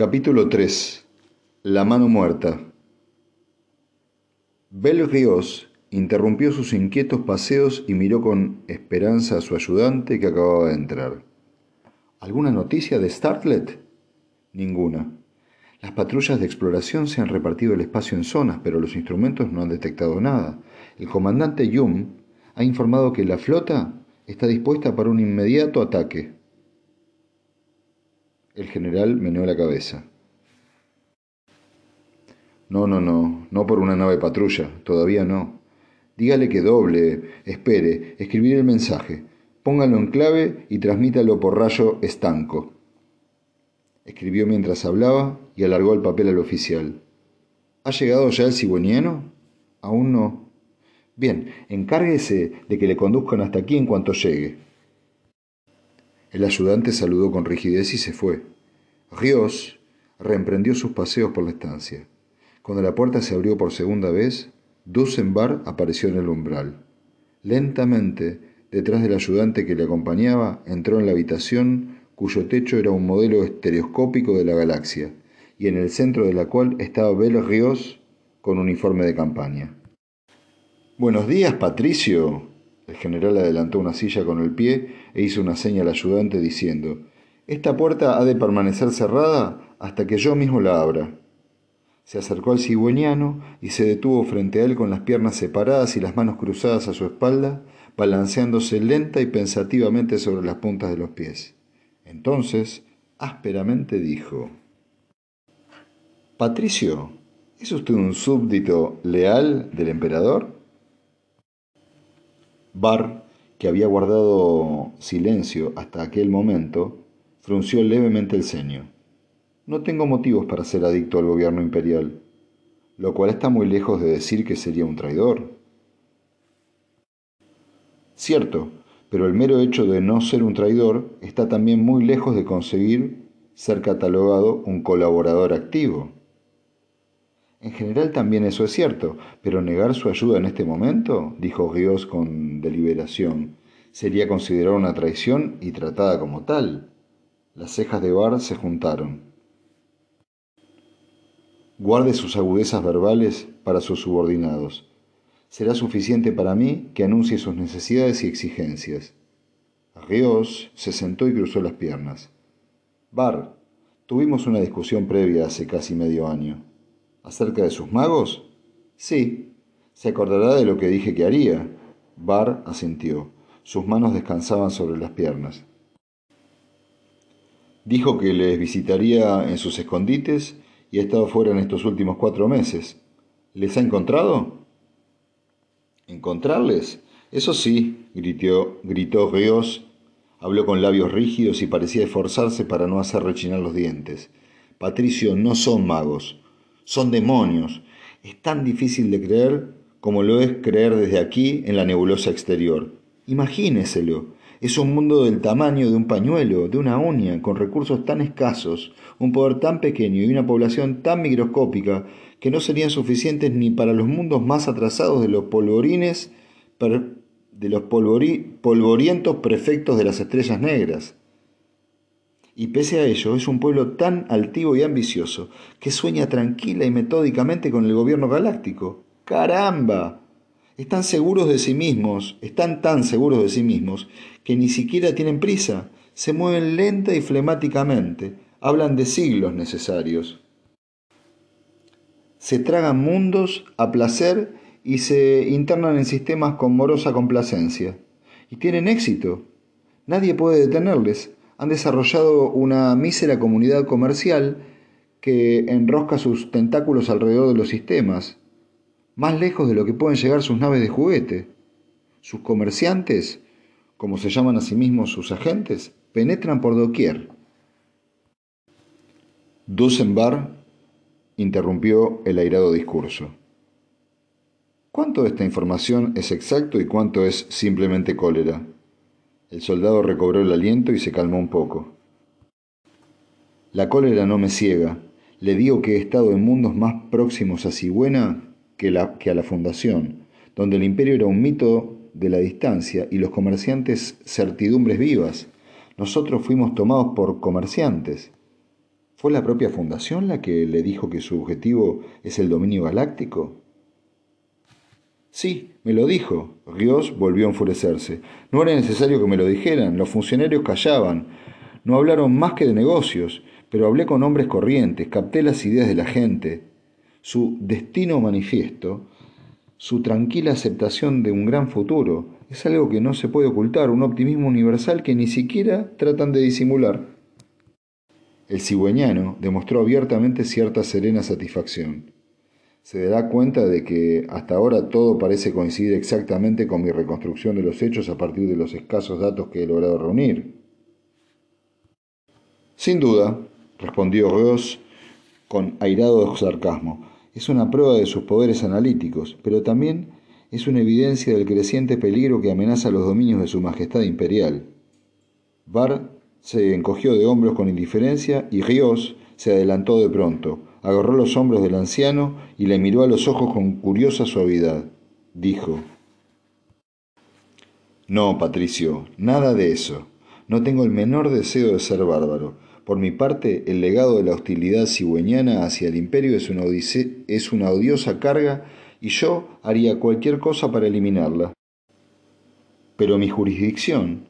Capítulo 3 La mano muerta Rios interrumpió sus inquietos paseos y miró con esperanza a su ayudante que acababa de entrar. ¿Alguna noticia de Startlet? Ninguna. Las patrullas de exploración se han repartido el espacio en zonas, pero los instrumentos no han detectado nada. El comandante Yum ha informado que la flota está dispuesta para un inmediato ataque. El general meneó la cabeza. No, no, no, no por una nave patrulla, todavía no. Dígale que doble, espere, escribir el mensaje, póngalo en clave y transmítalo por rayo estanco. Escribió mientras hablaba y alargó el papel al oficial. ¿Ha llegado ya el cigüeñano? Aún no. Bien, encárguese de que le conduzcan hasta aquí en cuanto llegue. El ayudante saludó con rigidez y se fue. Ríos reemprendió sus paseos por la estancia. Cuando la puerta se abrió por segunda vez, Dusenbar apareció en el umbral. Lentamente, detrás del ayudante que le acompañaba, entró en la habitación cuyo techo era un modelo estereoscópico de la galaxia, y en el centro de la cual estaba Bel Ríos con uniforme de campaña. Buenos días, Patricio, el general adelantó una silla con el pie e hizo una seña al ayudante diciendo, Esta puerta ha de permanecer cerrada hasta que yo mismo la abra. Se acercó al cigüeñano y se detuvo frente a él con las piernas separadas y las manos cruzadas a su espalda, balanceándose lenta y pensativamente sobre las puntas de los pies. Entonces, ásperamente dijo, Patricio, ¿es usted un súbdito leal del emperador? Barr, que había guardado silencio hasta aquel momento, frunció levemente el ceño. No tengo motivos para ser adicto al gobierno imperial, lo cual está muy lejos de decir que sería un traidor. Cierto, pero el mero hecho de no ser un traidor está también muy lejos de conseguir ser catalogado un colaborador activo. En general también eso es cierto, pero negar su ayuda en este momento, dijo Ríos con deliberación, sería considerada una traición y tratada como tal. Las cejas de Bar se juntaron. Guarde sus agudezas verbales para sus subordinados. Será suficiente para mí que anuncie sus necesidades y exigencias. Ríos se sentó y cruzó las piernas. Bar, tuvimos una discusión previa hace casi medio año. ¿Acerca de sus magos? Sí. Se acordará de lo que dije que haría. Bar asintió. Sus manos descansaban sobre las piernas. Dijo que les visitaría en sus escondites y ha estado fuera en estos últimos cuatro meses. ¿Les ha encontrado? ¿Encontrarles? Eso sí, gritó, gritó Rios. Habló con labios rígidos y parecía esforzarse para no hacer rechinar los dientes. Patricio, no son magos son demonios. Es tan difícil de creer como lo es creer desde aquí en la nebulosa exterior. Imagíneselo. Es un mundo del tamaño de un pañuelo, de una uña, con recursos tan escasos, un poder tan pequeño y una población tan microscópica que no serían suficientes ni para los mundos más atrasados de los polvorines, de los polvorientos prefectos de las estrellas negras. Y pese a ello, es un pueblo tan altivo y ambicioso que sueña tranquila y metódicamente con el gobierno galáctico. ¡Caramba! Están seguros de sí mismos, están tan seguros de sí mismos, que ni siquiera tienen prisa, se mueven lenta y flemáticamente, hablan de siglos necesarios. Se tragan mundos a placer y se internan en sistemas con morosa complacencia. Y tienen éxito. Nadie puede detenerles han desarrollado una mísera comunidad comercial que enrosca sus tentáculos alrededor de los sistemas, más lejos de lo que pueden llegar sus naves de juguete. Sus comerciantes, como se llaman a sí mismos sus agentes, penetran por doquier. Dusenbar interrumpió el airado discurso. ¿Cuánto de esta información es exacto y cuánto es simplemente cólera? El soldado recobró el aliento y se calmó un poco. La cólera no me ciega. Le digo que he estado en mundos más próximos a Sigüena que, que a la fundación, donde el imperio era un mito de la distancia y los comerciantes certidumbres vivas. Nosotros fuimos tomados por comerciantes. ¿Fue la propia Fundación la que le dijo que su objetivo es el dominio galáctico? Sí, me lo dijo. Rios volvió a enfurecerse. No era necesario que me lo dijeran. Los funcionarios callaban. No hablaron más que de negocios, pero hablé con hombres corrientes, capté las ideas de la gente. Su destino manifiesto, su tranquila aceptación de un gran futuro, es algo que no se puede ocultar, un optimismo universal que ni siquiera tratan de disimular. El cigüeñano demostró abiertamente cierta serena satisfacción. Se dará cuenta de que hasta ahora todo parece coincidir exactamente con mi reconstrucción de los hechos a partir de los escasos datos que he logrado reunir. Sin duda, respondió Ross con airado sarcasmo, es una prueba de sus poderes analíticos, pero también es una evidencia del creciente peligro que amenaza los dominios de su Majestad Imperial. Bar se encogió de hombros con indiferencia y Ríos se adelantó de pronto, agarró los hombros del anciano y le miró a los ojos con curiosa suavidad. Dijo, No, Patricio, nada de eso. No tengo el menor deseo de ser bárbaro. Por mi parte, el legado de la hostilidad cigüeñana hacia el imperio es una, es una odiosa carga y yo haría cualquier cosa para eliminarla. Pero mi jurisdicción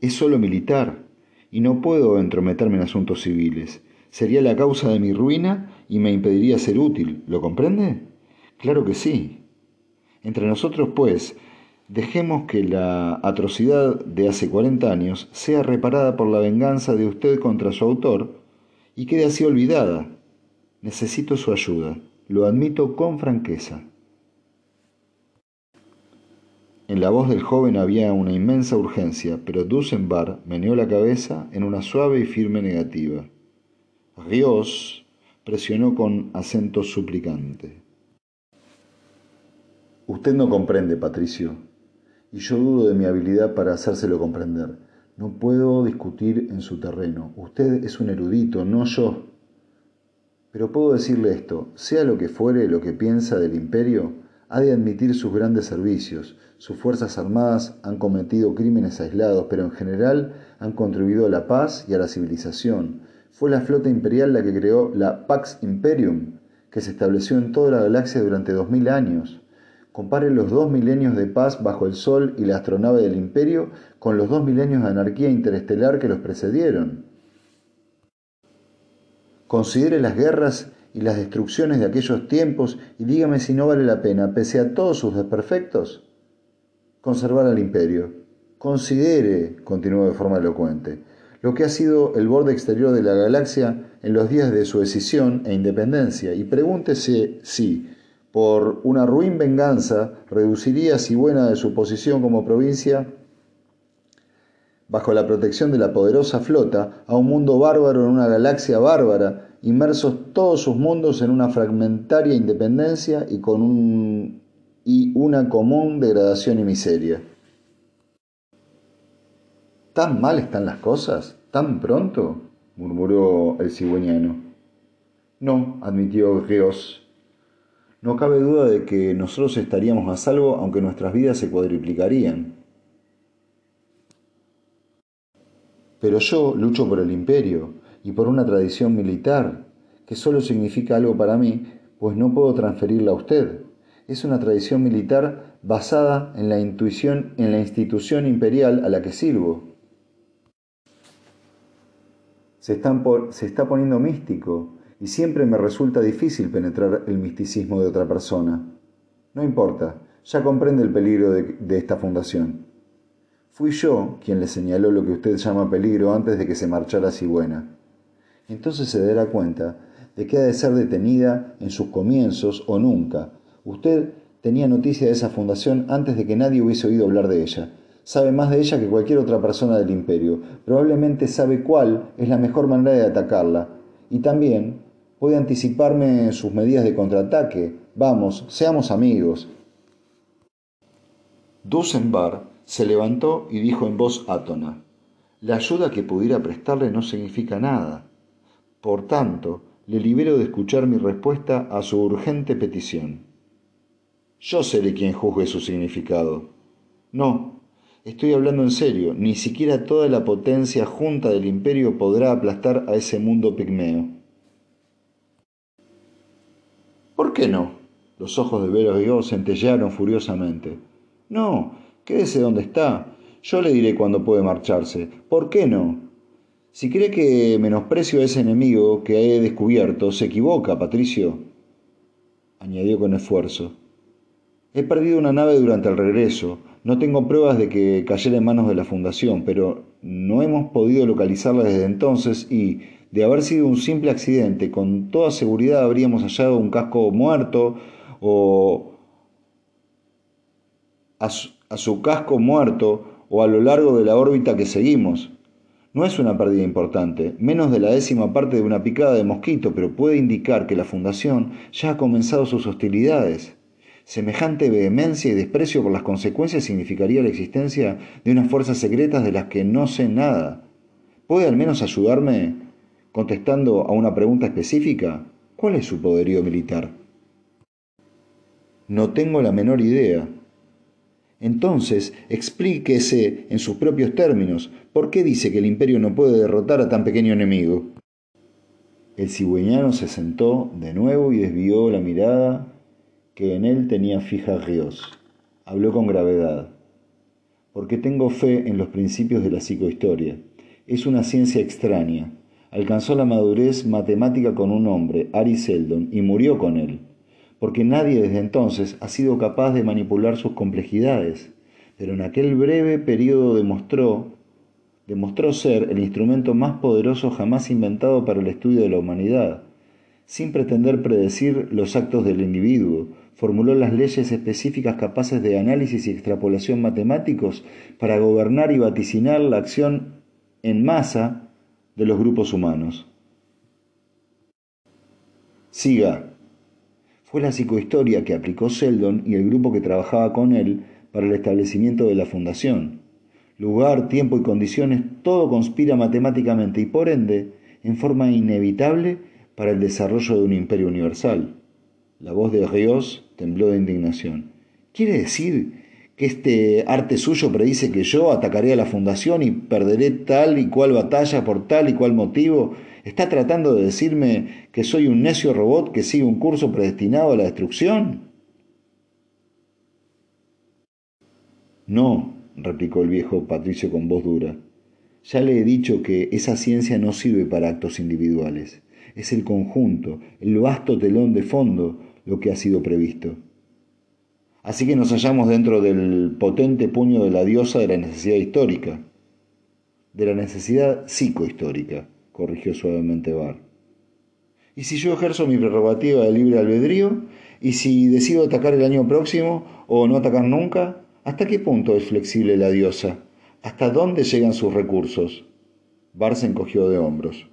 es solo militar y no puedo entrometerme en asuntos civiles. Sería la causa de mi ruina y me impediría ser útil. ¿Lo comprende? Claro que sí. Entre nosotros, pues, dejemos que la atrocidad de hace 40 años sea reparada por la venganza de usted contra su autor y quede así olvidada. Necesito su ayuda. Lo admito con franqueza. En la voz del joven había una inmensa urgencia, pero Dusenbar meneó la cabeza en una suave y firme negativa. Rios presionó con acento suplicante. Usted no comprende, Patricio, y yo dudo de mi habilidad para hacérselo comprender. No puedo discutir en su terreno. Usted es un erudito, no yo. Pero puedo decirle esto, sea lo que fuere lo que piensa del imperio, ha de admitir sus grandes servicios. Sus fuerzas armadas han cometido crímenes aislados, pero en general han contribuido a la paz y a la civilización. Fue la flota imperial la que creó la Pax Imperium, que se estableció en toda la galaxia durante dos mil años. Compare los dos milenios de paz bajo el Sol y la astronave del Imperio con los dos milenios de anarquía interestelar que los precedieron. Considere las guerras y las destrucciones de aquellos tiempos y dígame si no vale la pena, pese a todos sus desperfectos, conservar al imperio. Considere, continuó de forma elocuente, lo que ha sido el borde exterior de la galaxia en los días de su decisión e independencia y pregúntese si, por una ruin venganza, reduciría si buena de su posición como provincia bajo la protección de la poderosa flota a un mundo bárbaro en una galaxia bárbara inmersos todos sus mundos en una fragmentaria independencia y con un, y una común degradación y miseria. ¿Tan mal están las cosas? ¿Tan pronto? murmuró el cigüeñano. No, admitió Rios. No cabe duda de que nosotros estaríamos a salvo aunque nuestras vidas se cuadriplicarían. Pero yo lucho por el imperio, y por una tradición militar, que solo significa algo para mí, pues no puedo transferirla a usted. Es una tradición militar basada en la intuición, en la institución imperial a la que sirvo. Se, está poniendo místico y siempre me resulta difícil penetrar el misticismo de otra persona. No importa, ya comprende el peligro de, de esta fundación. Fui yo quien le señaló lo que usted llama peligro antes de que se marchara Sigüena entonces se dará cuenta de que ha de ser detenida en sus comienzos o nunca. Usted tenía noticia de esa fundación antes de que nadie hubiese oído hablar de ella. Sabe más de ella que cualquier otra persona del imperio. Probablemente sabe cuál es la mejor manera de atacarla. Y también puede anticiparme sus medidas de contraataque. Vamos, seamos amigos. Dusenbar se levantó y dijo en voz átona, la ayuda que pudiera prestarle no significa nada. Por tanto, le libero de escuchar mi respuesta a su urgente petición. Yo seré quien juzgue su significado. No, estoy hablando en serio, ni siquiera toda la potencia junta del imperio podrá aplastar a ese mundo pigmeo. ¿Por qué no? Los ojos de Berriot centellearon furiosamente. No, quédese donde está. Yo le diré cuándo puede marcharse. ¿Por qué no? Si cree que menosprecio a ese enemigo que he descubierto, se equivoca, Patricio, añadió con esfuerzo. He perdido una nave durante el regreso. No tengo pruebas de que cayera en manos de la Fundación, pero no hemos podido localizarla desde entonces y, de haber sido un simple accidente, con toda seguridad habríamos hallado un casco muerto o a su, casco muerto o a lo largo de la órbita que seguimos. No es una pérdida importante, menos de la décima parte de una picada de mosquito, pero puede indicar que la Fundación ya ha comenzado sus hostilidades. Semejante vehemencia y desprecio por las consecuencias significaría la existencia de unas fuerzas secretas de las que no sé nada. ¿Puede al menos ayudarme contestando a una pregunta específica? ¿Cuál es su poderío militar? No tengo la menor idea. Entonces, explíquese en sus propios términos por qué dice que el imperio no puede derrotar a tan pequeño enemigo. El cigüeñano se sentó de nuevo y desvió la mirada que en él tenía fija Ríos. Habló con gravedad. Porque tengo fe en los principios de la psicohistoria. Es una ciencia extraña. Alcanzó la madurez matemática con un hombre, Ari Seldon, y murió con él. Porque nadie desde entonces ha sido capaz de manipular sus complejidades. Pero en aquel breve periodo demostró, demostró ser el instrumento más poderoso jamás inventado para el estudio de la humanidad, sin pretender predecir los actos del individuo, formuló las leyes específicas capaces de análisis y extrapolación matemáticos para gobernar y vaticinar la acción en masa de los grupos humanos. Siga. Fue la psicohistoria que aplicó Sheldon y el grupo que trabajaba con él para el establecimiento de la fundación. Lugar, tiempo y condiciones, todo conspira matemáticamente y por ende en forma inevitable para el desarrollo de un imperio universal. La voz de Ríos tembló de indignación. ¿Quiere decir que este arte suyo predice que yo atacaré a la fundación y perderé tal y cual batalla por tal y cual motivo? ¿Está tratando de decirme que soy un necio robot que sigue un curso predestinado a la destrucción? No, replicó el viejo Patricio con voz dura. Ya le he dicho que esa ciencia no sirve para actos individuales. Es el conjunto, el vasto telón de fondo lo que ha sido previsto. Así que nos hallamos dentro del potente puño de la diosa de la necesidad histórica, de la necesidad psicohistórica, corrigió suavemente Bar. ¿Y si yo ejerzo mi prerrogativa de libre albedrío? ¿Y si decido atacar el año próximo o no atacar nunca? ¿Hasta qué punto es flexible la diosa? ¿Hasta dónde llegan sus recursos? Bar se encogió de hombros.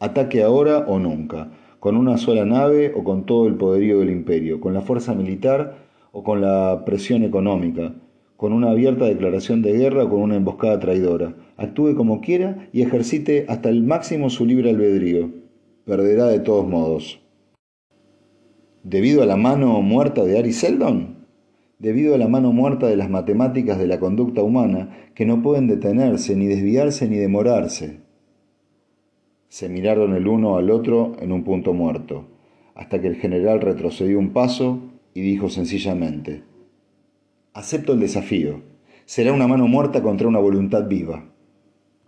Ataque ahora o nunca con una sola nave o con todo el poderío del imperio, con la fuerza militar o con la presión económica, con una abierta declaración de guerra o con una emboscada traidora. Actúe como quiera y ejercite hasta el máximo su libre albedrío. Perderá de todos modos. ¿Debido a la mano muerta de Ari Seldon? Debido a la mano muerta de las matemáticas de la conducta humana, que no pueden detenerse, ni desviarse, ni demorarse. Se miraron el uno al otro en un punto muerto, hasta que el general retrocedió un paso y dijo sencillamente, Acepto el desafío. Será una mano muerta contra una voluntad viva.